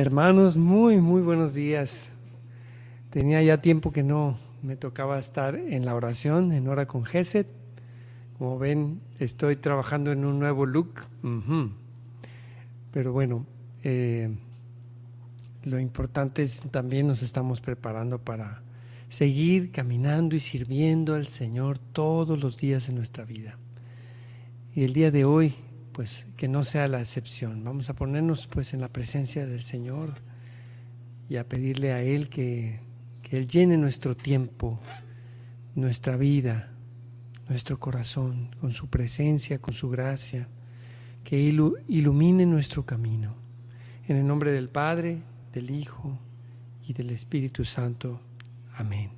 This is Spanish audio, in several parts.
Hermanos, muy, muy buenos días. Tenía ya tiempo que no me tocaba estar en la oración, en hora con Geset. Como ven, estoy trabajando en un nuevo look. Pero bueno, eh, lo importante es también nos estamos preparando para seguir caminando y sirviendo al Señor todos los días de nuestra vida. Y el día de hoy pues que no sea la excepción. Vamos a ponernos pues en la presencia del Señor y a pedirle a Él que, que Él llene nuestro tiempo, nuestra vida, nuestro corazón con su presencia, con su gracia, que ilumine nuestro camino. En el nombre del Padre, del Hijo y del Espíritu Santo. Amén.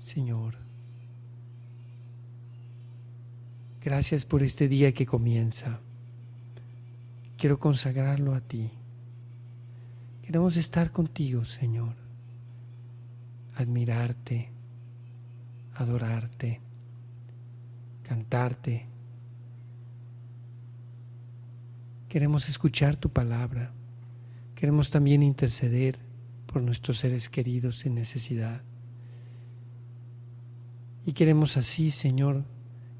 Señor, Gracias por este día que comienza. Quiero consagrarlo a ti. Queremos estar contigo, Señor. Admirarte, adorarte, cantarte. Queremos escuchar tu palabra. Queremos también interceder por nuestros seres queridos en necesidad. Y queremos así, Señor,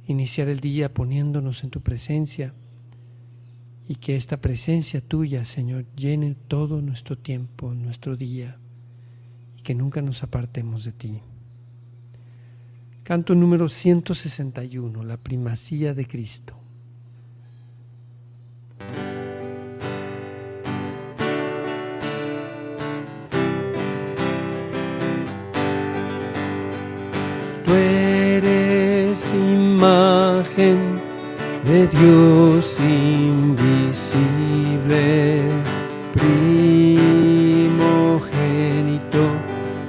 iniciar el día poniéndonos en tu presencia y que esta presencia tuya, Señor, llene todo nuestro tiempo, nuestro día y que nunca nos apartemos de ti. Canto número 161, la primacía de Cristo. De Dios invisible, primogénito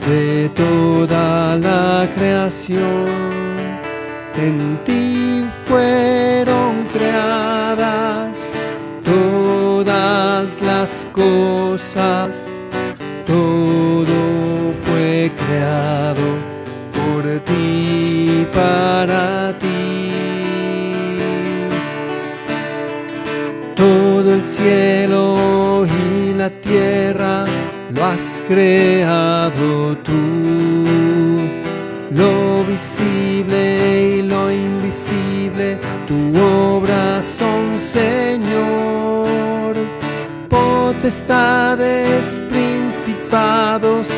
de toda la creación. En ti fueron creadas todas las cosas, todo fue creado por ti para cielo y la tierra lo has creado tú. Lo visible y lo invisible, tu obra son, Señor. Potestades, principados,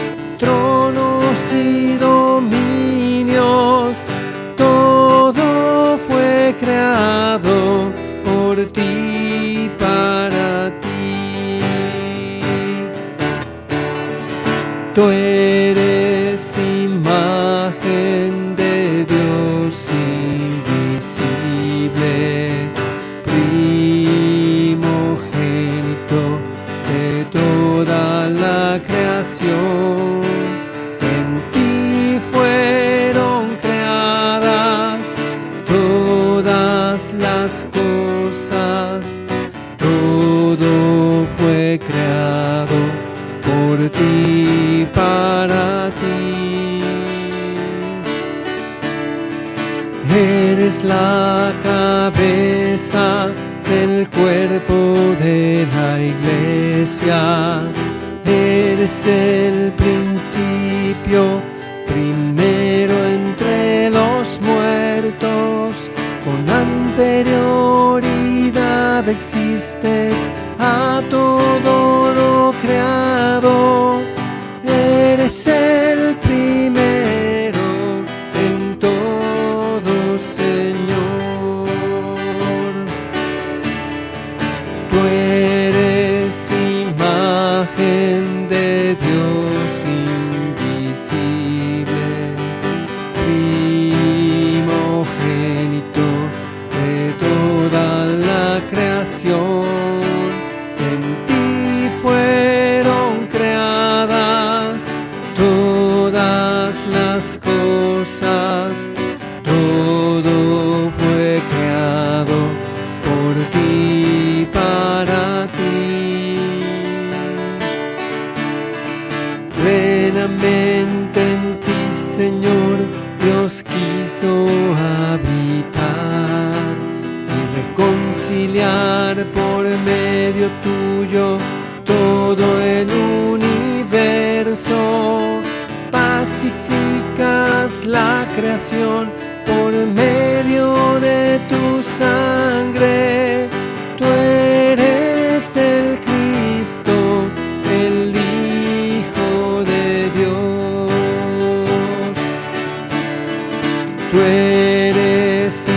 cosas todo fue creado por ti, para ti. Eres la cabeza del cuerpo de la iglesia, eres el principio, existes a todo lo creado. Eres el Habitar conciliar por medio tuyo todo el universo. Pacificas la creación por medio de tu sangre. Tú eres el Tú eres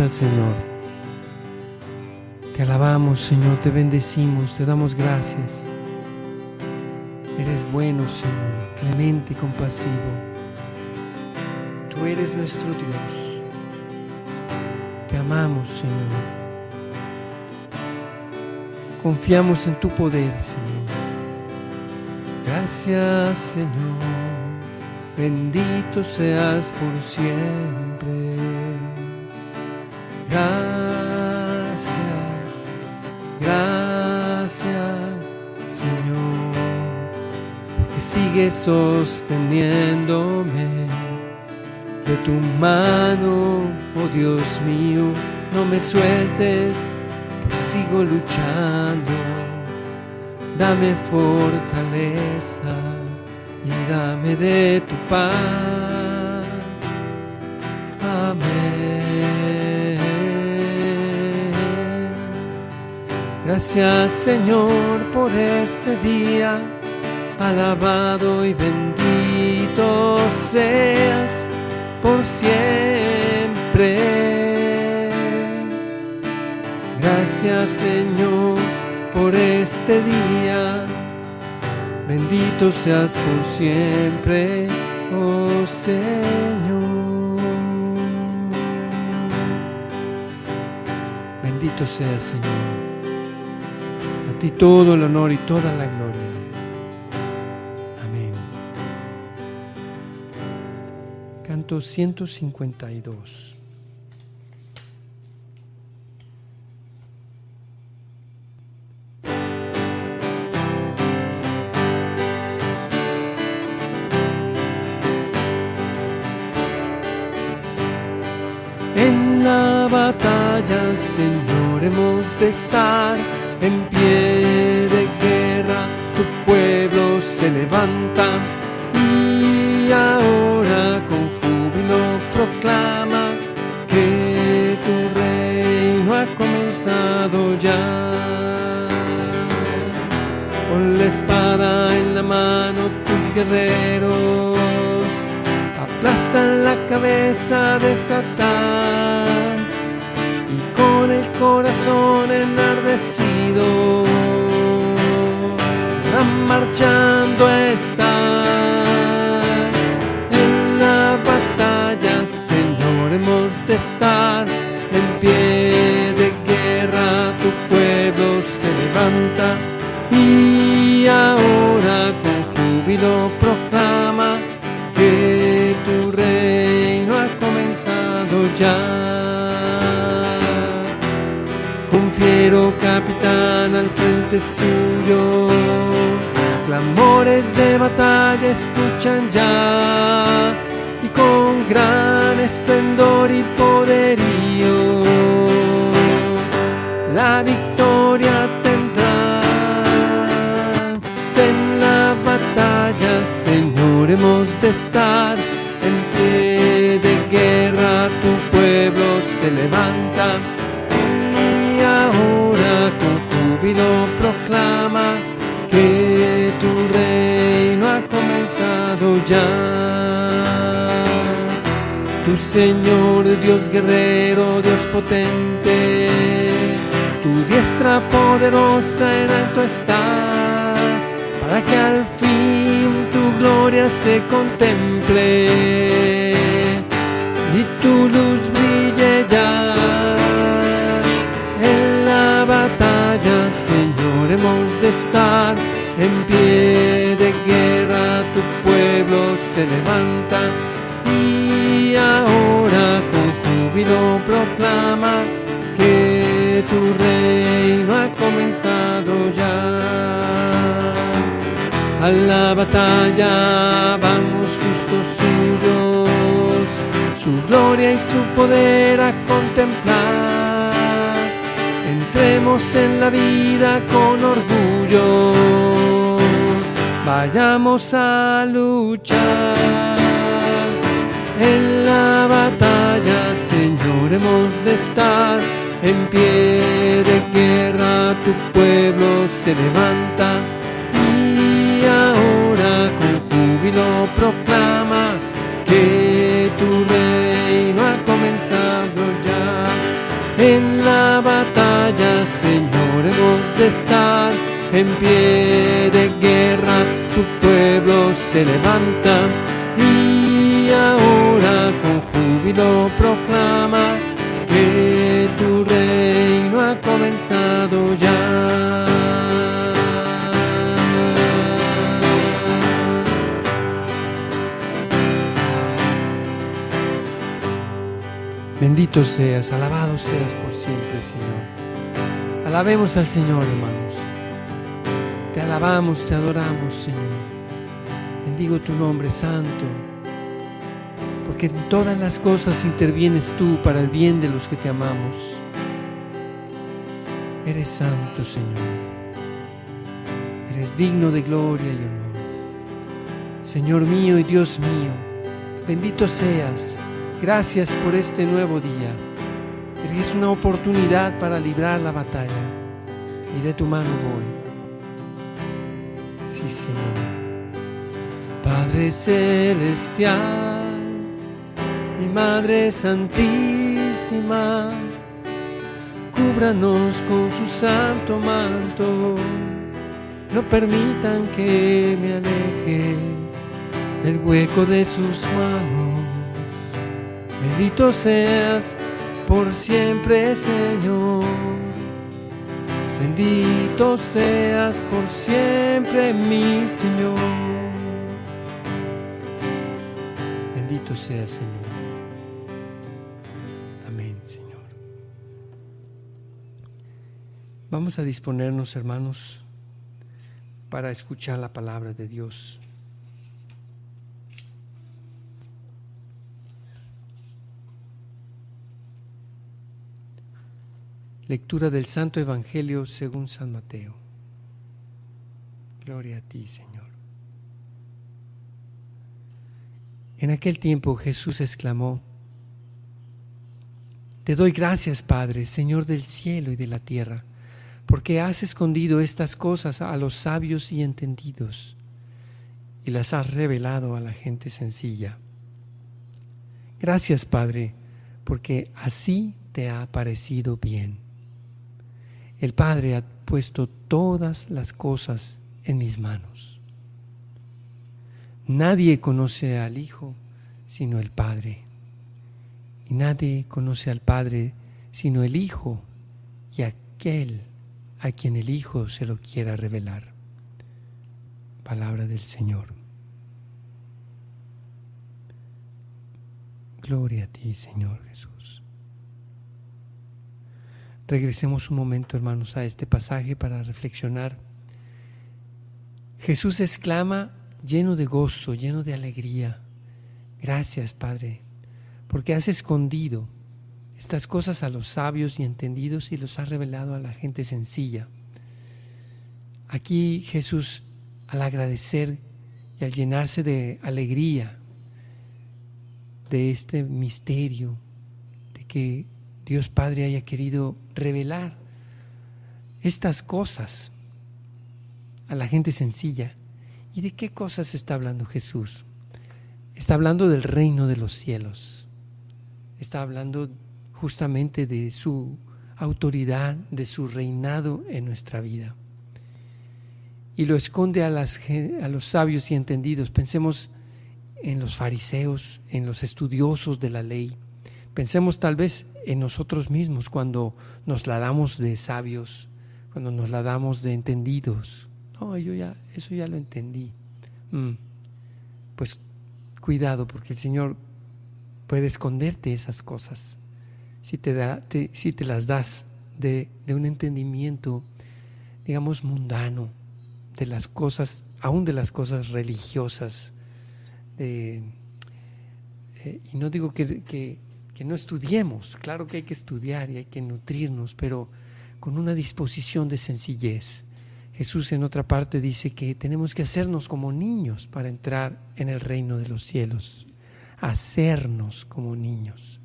Al Señor. Te alabamos, Señor, te bendecimos, te damos gracias. Eres bueno, Señor, clemente y compasivo. Tú eres nuestro Dios. Te amamos, Señor. Confiamos en tu poder, Señor. Gracias, Señor. Bendito seas por siempre. Gracias, gracias, Señor. Que sigues sosteniéndome de tu mano, oh Dios mío. No me sueltes, pues sigo luchando. Dame fortaleza y dame de tu paz. Gracias Señor por este día. Alabado y bendito seas por siempre. Gracias Señor por este día. Bendito seas por siempre, oh Señor. Bendito seas Señor. Ti todo el honor y toda la gloria. Amén. Canto 152. En la batalla, Señor, hemos de estar en pie de guerra. Tu pueblo se levanta y ahora con júbilo proclama que tu reino ha comenzado ya. Con la espada en la mano, tus guerreros aplastan la cabeza de Satán con el corazón enardecido marchando están en la batalla, Señor, hemos de estar en pie de guerra, tu pueblo se levanta y ahora con júbilo proclama que tu reino ha comenzado ya. Con fiero capitán al frente suyo, clamores de batalla escuchan ya y con gran esplendor y poderío la victoria tendrá. En la batalla, Señor, hemos de estar. En pie de guerra, tu pueblo se levanta júbilo proclama que tu reino ha comenzado ya. Tu Señor, Dios guerrero, Dios potente, tu diestra poderosa en alto está, para que al fin tu gloria se contemple de estar en pie de guerra, tu pueblo se levanta y ahora con júbilo proclama que tu reino ha comenzado ya. A la batalla vamos justos suyos, su gloria y su poder En la vida con orgullo, vayamos a luchar. En la batalla, Señor, hemos de estar en pie de guerra, tu pueblo se levanta y ahora con júbilo proclama que tu reino ha comenzado ya. De estar en pie de guerra, tu pueblo se levanta y ahora con júbilo proclama que tu reino ha comenzado ya. Bendito seas, alabado seas por siempre, Señor. Alabemos al Señor, hermanos. Te alabamos, te adoramos, Señor. Bendigo tu nombre santo, porque en todas las cosas intervienes tú para el bien de los que te amamos. Eres santo, Señor. Eres digno de gloria y honor. Señor mío y Dios mío, bendito seas. Gracias por este nuevo día. Eres una oportunidad para librar la batalla y de tu mano voy. Sí, Señor. Padre Celestial y Madre Santísima, cúbranos con su santo manto. No permitan que me aleje del hueco de sus manos. Bendito seas por siempre, Señor. Bendito seas por siempre, mi Señor. Bendito seas, Señor. Amén, Señor. Vamos a disponernos, hermanos, para escuchar la palabra de Dios. Lectura del Santo Evangelio según San Mateo. Gloria a ti, Señor. En aquel tiempo Jesús exclamó, Te doy gracias, Padre, Señor del cielo y de la tierra, porque has escondido estas cosas a los sabios y entendidos y las has revelado a la gente sencilla. Gracias, Padre, porque así te ha parecido bien. El Padre ha puesto todas las cosas en mis manos. Nadie conoce al Hijo sino el Padre. Y nadie conoce al Padre sino el Hijo y aquel a quien el Hijo se lo quiera revelar. Palabra del Señor. Gloria a ti, Señor Jesús. Regresemos un momento, hermanos, a este pasaje para reflexionar. Jesús exclama lleno de gozo, lleno de alegría. Gracias, Padre, porque has escondido estas cosas a los sabios y entendidos y los has revelado a la gente sencilla. Aquí Jesús, al agradecer y al llenarse de alegría de este misterio, de que Dios Padre haya querido revelar estas cosas a la gente sencilla. ¿Y de qué cosas está hablando Jesús? Está hablando del reino de los cielos. Está hablando justamente de su autoridad de su reinado en nuestra vida. Y lo esconde a, los sabios y entendidos. Pensemos en los fariseos, en los estudiosos de la ley. Pensemos tal vez en nosotros mismos cuando nos la damos de sabios, cuando nos la damos de entendidos. No, yo ya, eso ya lo entendí. Mm. Pues cuidado, porque el Señor puede esconderte esas cosas si te, da, si te las das de, un entendimiento, digamos, mundano, de las cosas, aún de las cosas religiosas. Eh, y no digo que, no estudiemos, claro que hay que estudiar y hay que nutrirnos, pero con una disposición de sencillez. Jesús en otra parte dice que tenemos que hacernos como niños para entrar en el reino de los cielos, hacernos como niños.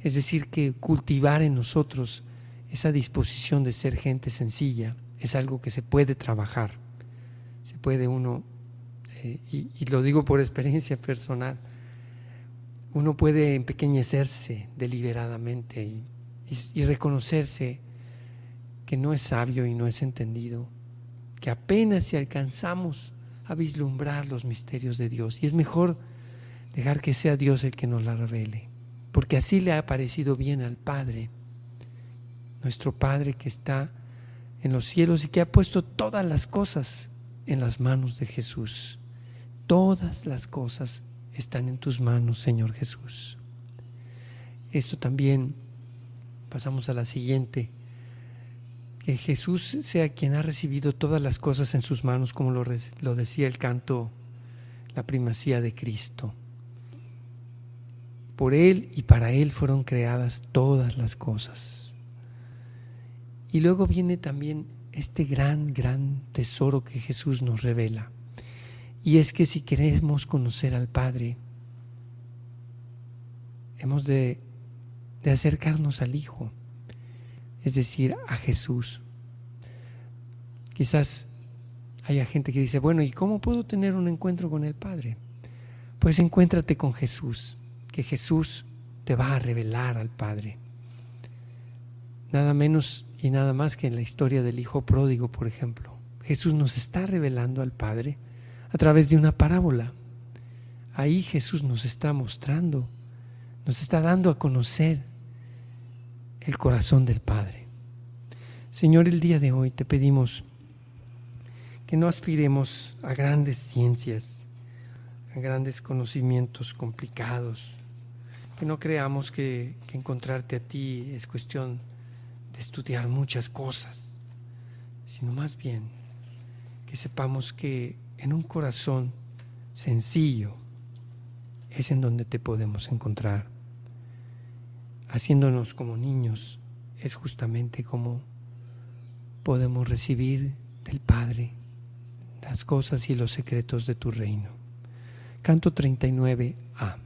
Es decir, que cultivar en nosotros esa disposición de ser gente sencilla es algo que se puede trabajar. Se puede uno, eh, y, lo digo por experiencia personal, uno puede empequeñecerse deliberadamente y, reconocerse que no es sabio y no es entendido, que apenas si alcanzamos a vislumbrar los misterios de Dios. Y es mejor dejar que sea Dios el que nos la revele porque así le ha parecido bien al Padre, nuestro Padre que está en los cielos y que ha puesto todas las cosas en las manos de Jesús. Todas las cosas están en tus manos, Señor Jesús. Esto también, pasamos a la siguiente, que Jesús sea quien ha recibido todas las cosas en sus manos, como lo, lo decía el canto, la primacía de Cristo. Por Él y para Él fueron creadas todas las cosas. Y luego viene también este gran, gran tesoro que Jesús nos revela. Y es que si queremos conocer al Padre, hemos de, acercarnos al Hijo, es decir, a Jesús. Quizás haya gente que dice, bueno, ¿y cómo puedo tener un encuentro con el Padre? Pues encuéntrate con Jesús que Jesús te va a revelar al Padre. Nada menos y nada más que en la historia del Hijo Pródigo, por ejemplo. Jesús nos está revelando al Padre a través de una parábola. Ahí Jesús nos está mostrando, nos está dando a conocer el corazón del Padre. Señor, el día de hoy te pedimos que no aspiremos a grandes ciencias, a grandes conocimientos complicados, que no creamos que, encontrarte a ti es cuestión de estudiar muchas cosas, sino más bien que sepamos que en un corazón sencillo es en donde te podemos encontrar. Haciéndonos como niños es justamente como podemos recibir del Padre las cosas y los secretos de tu reino. Canto 39a.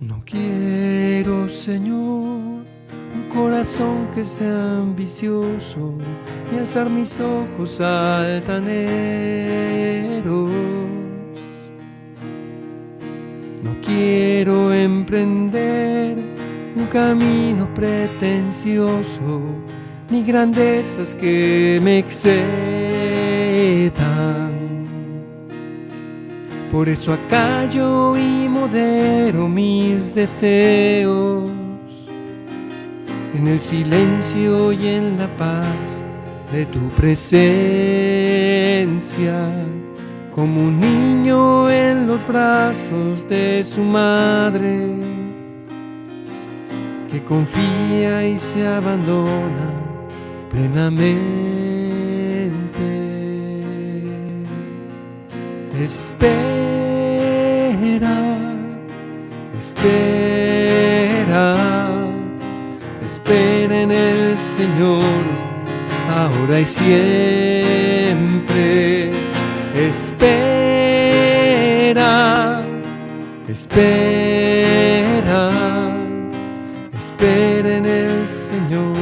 No quiero, Señor, un corazón que sea ambicioso y alzar mis ojos altaneros. No quiero emprender un camino pretencioso ni grandezas que me excedan. Por eso acallo y modero mis deseos en el silencio y en la paz de tu presencia, como un niño en los brazos de su madre, que confía y se abandona plenamente. Espera, espera en el Señor, ahora y siempre. Espera, espera, espera en el Señor,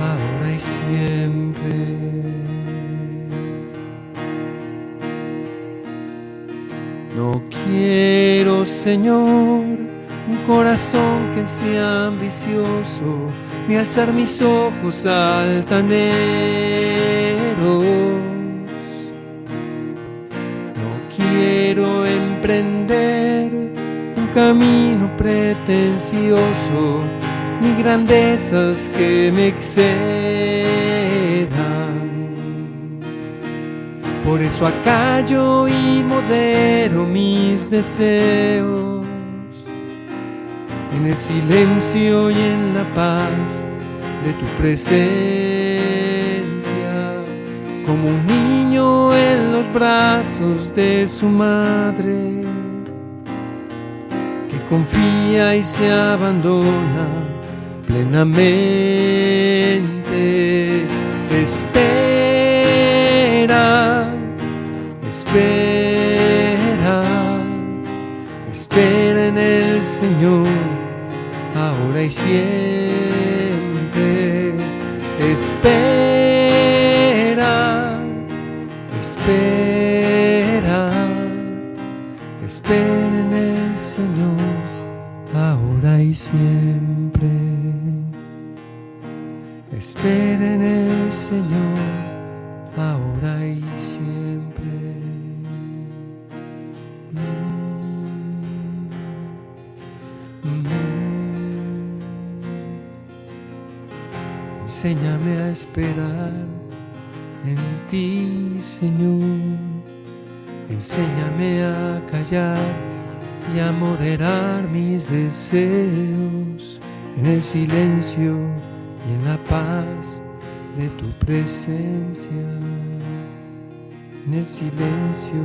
ahora y siempre. No quiero, Señor, corazón que sea ambicioso, ni alzar mis ojos altaneros quiero emprender un camino pretencioso, ni grandezas que me excedan. Por eso acallo y modero mis deseos en el silencio y en la paz de tu presencia, como un niño en los brazos de su madre, que confía y se abandona plenamente. Espera, espera, espera en el Señor, ahora y siempre. Espera, espera, espera en el Señor, ahora y siempre. Espera en el Señor, ahora y siempre. Enséñame a esperar en ti, Señor. Enséñame a callar y a moderar mis deseos en el silencio y en la paz de tu presencia. En el silencio,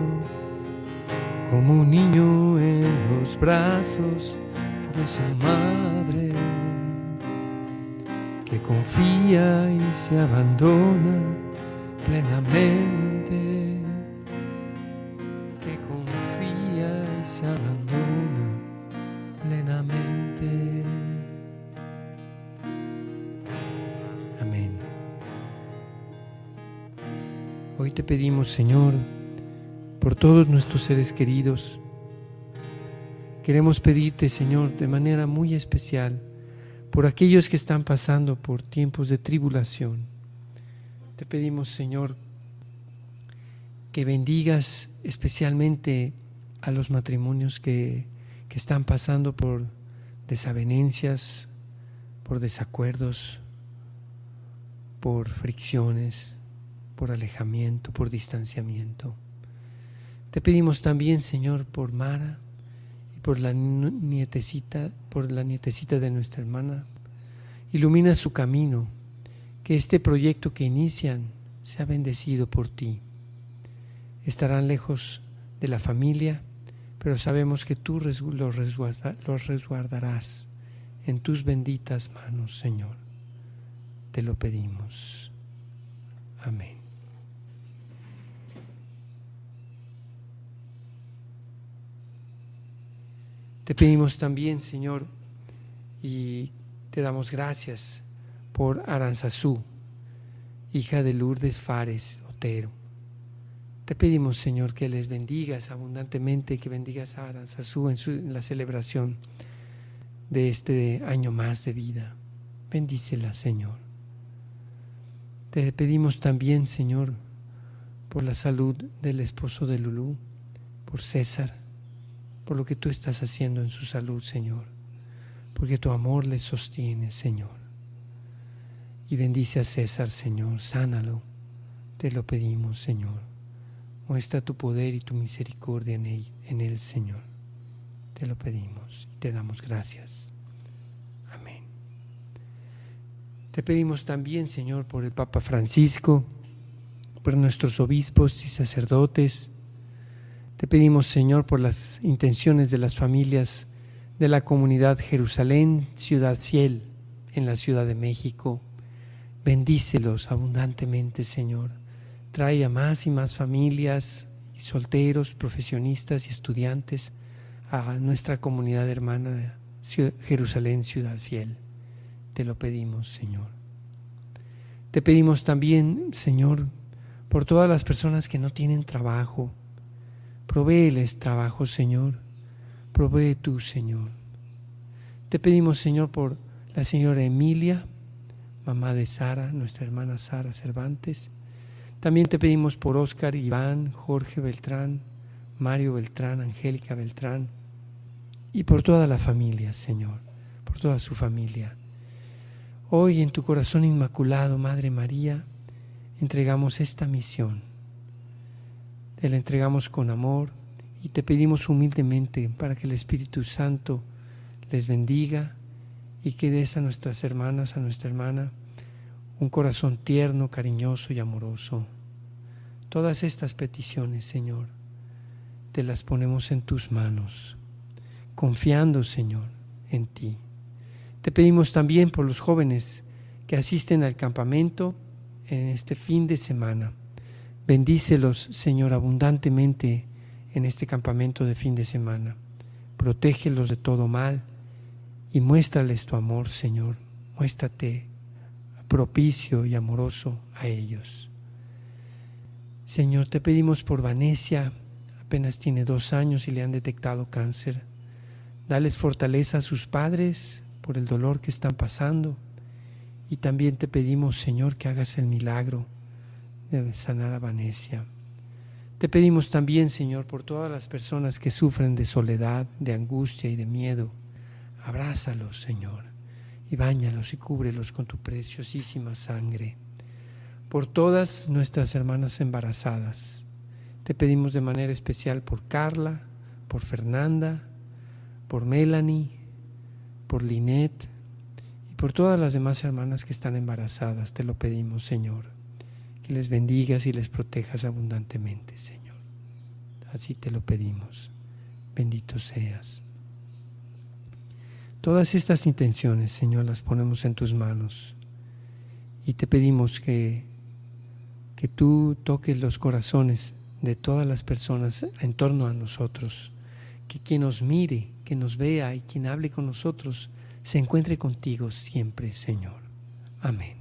como un niño en los brazos de su madre, que confía y se abandona plenamente, que confía y se abandona plenamente. Amén. Hoy te pedimos, Señor, por todos nuestros seres queridos, queremos pedirte, Señor, de manera muy especial, por aquellos que están pasando por tiempos de tribulación. Te pedimos, Señor, que bendigas especialmente a los matrimonios que, que están pasando por desavenencias, por desacuerdos, por fricciones, por alejamiento, por distanciamiento. Te pedimos también, Señor, por Mara por la nietecita, por la nietecita de nuestra hermana. Ilumina su camino, que este proyecto que inician sea bendecido por ti. Estarán lejos de la familia, pero sabemos que tú los resguardarás en tus benditas manos, Señor. Te lo pedimos. Amén. Te pedimos también, Señor, y te damos gracias por Aranzazú, hija de Lourdes Fares Otero. Te pedimos, Señor, que les bendigas abundantemente, que bendigas a Aranzazú en, su, en la celebración de este año más de vida. Bendícela, Señor. Te pedimos también, Señor, por la salud del esposo de Lulú, por César, por lo que tú estás haciendo en su salud, Señor, porque tu amor le sostiene, Señor. Y bendice a César, Señor, sánalo, te lo pedimos, Señor. Muestra tu poder y tu misericordia en él, en él, Señor. Te lo pedimos y te damos gracias. Amén. Te pedimos también, Señor, por el Papa Francisco, por nuestros obispos y sacerdotes. Te pedimos, Señor, por las intenciones de las familias de la comunidad Jerusalén, Ciudad Fiel, en la Ciudad de México. Bendícelos abundantemente, Señor. Trae a más y más familias solteros, profesionistas y estudiantes a nuestra comunidad hermana Jerusalén, ciudad fiel. Te lo pedimos, Señor. Te pedimos también, Señor, por todas las personas que no tienen trabajo. Provéeles trabajo, Señor. Provee tú, Señor. Te pedimos, Señor, por la señora Emilia, mamá de Sara, nuestra hermana Sara Cervantes. También te pedimos por Óscar, Iván, Jorge Beltrán, Mario Beltrán, Angélica Beltrán y por toda la familia, Señor, por toda su familia. Hoy en tu corazón inmaculado, Madre María, entregamos esta misión. Te la entregamos con amor y te pedimos humildemente para que el Espíritu Santo les bendiga y que des a nuestras hermanas, a nuestra hermana, un corazón tierno, cariñoso y amoroso. Todas estas peticiones, Señor, te las ponemos en tus manos, confiando, Señor, en ti. Te pedimos también por los jóvenes que asisten al campamento en este fin de semana. Bendícelos, Señor, abundantemente en este campamento de fin de semana. Protégelos de todo mal y muéstrales tu amor, Señor. Muéstrate propicio y amoroso a ellos. Señor, te pedimos por Vanesia, apenas tiene dos años y le han detectado cáncer. Dales fortaleza a sus padres por el dolor que están pasando. Y también te pedimos, Señor, que hagas el milagro de sanar a Vanesia. Te pedimos también, Señor, por todas las personas que sufren de soledad, de angustia y de miedo. Abrázalos, Señor y báñalos y cúbrelos con tu preciosísima sangre. Por todas nuestras hermanas embarazadas, te pedimos de manera especial por Carla, por Fernanda, por Melanie, por Linet y por todas las demás hermanas que están embarazadas. Te lo pedimos, Señor, les bendigas y les protejas abundantemente, Señor. Así te lo pedimos. Bendito seas. Todas estas intenciones, Señor, las ponemos en tus manos y te pedimos que, que tú toques los corazones de todas las personas en torno a nosotros, que quien nos mire, que nos vea y quien hable con nosotros se encuentre contigo siempre, Señor. Amén.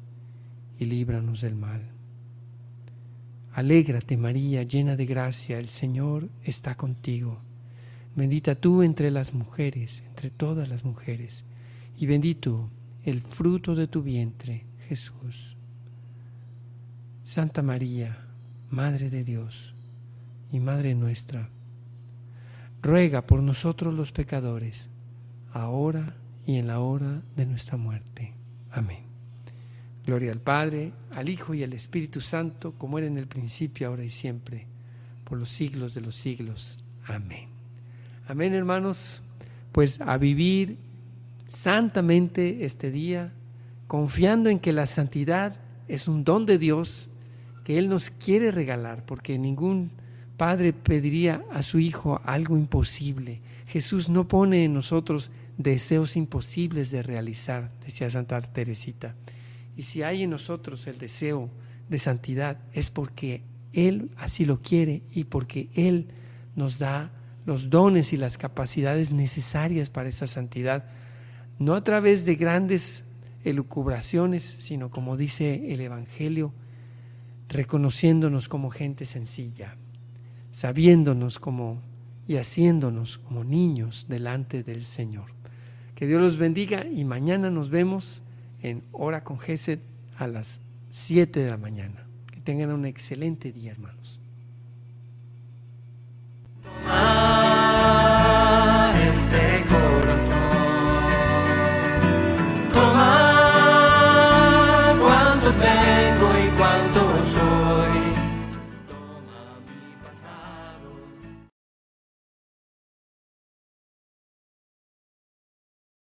y líbranos del mal. Alégrate María, llena de gracia, el Señor está contigo. Bendita tú entre las mujeres, entre todas las mujeres, y bendito el fruto de tu vientre, Jesús. Santa María, Madre de Dios y Madre nuestra, ruega por nosotros los pecadores, ahora y en la hora de nuestra muerte. Amén. Gloria al Padre, al Hijo y al Espíritu Santo, como era en el principio, ahora y siempre, por los siglos de los siglos. Amén. Amén, hermanos. Pues a vivir santamente este día, confiando en que la santidad es un don de Dios que Él nos quiere regalar, porque ningún padre pediría a su hijo algo imposible. Jesús no pone en nosotros deseos imposibles de realizar, decía Santa Teresita. Y si hay en nosotros el deseo de santidad, es porque Él así lo quiere y porque Él nos da los dones y las capacidades necesarias para esa santidad, no a través de grandes elucubraciones, sino como dice el Evangelio, reconociéndonos como gente sencilla, sabiéndonos como y haciéndonos como niños delante del Señor. Que Dios los bendiga y mañana nos vemos en Hora con Geset a las 7 de la mañana. Que tengan un excelente día, hermanos.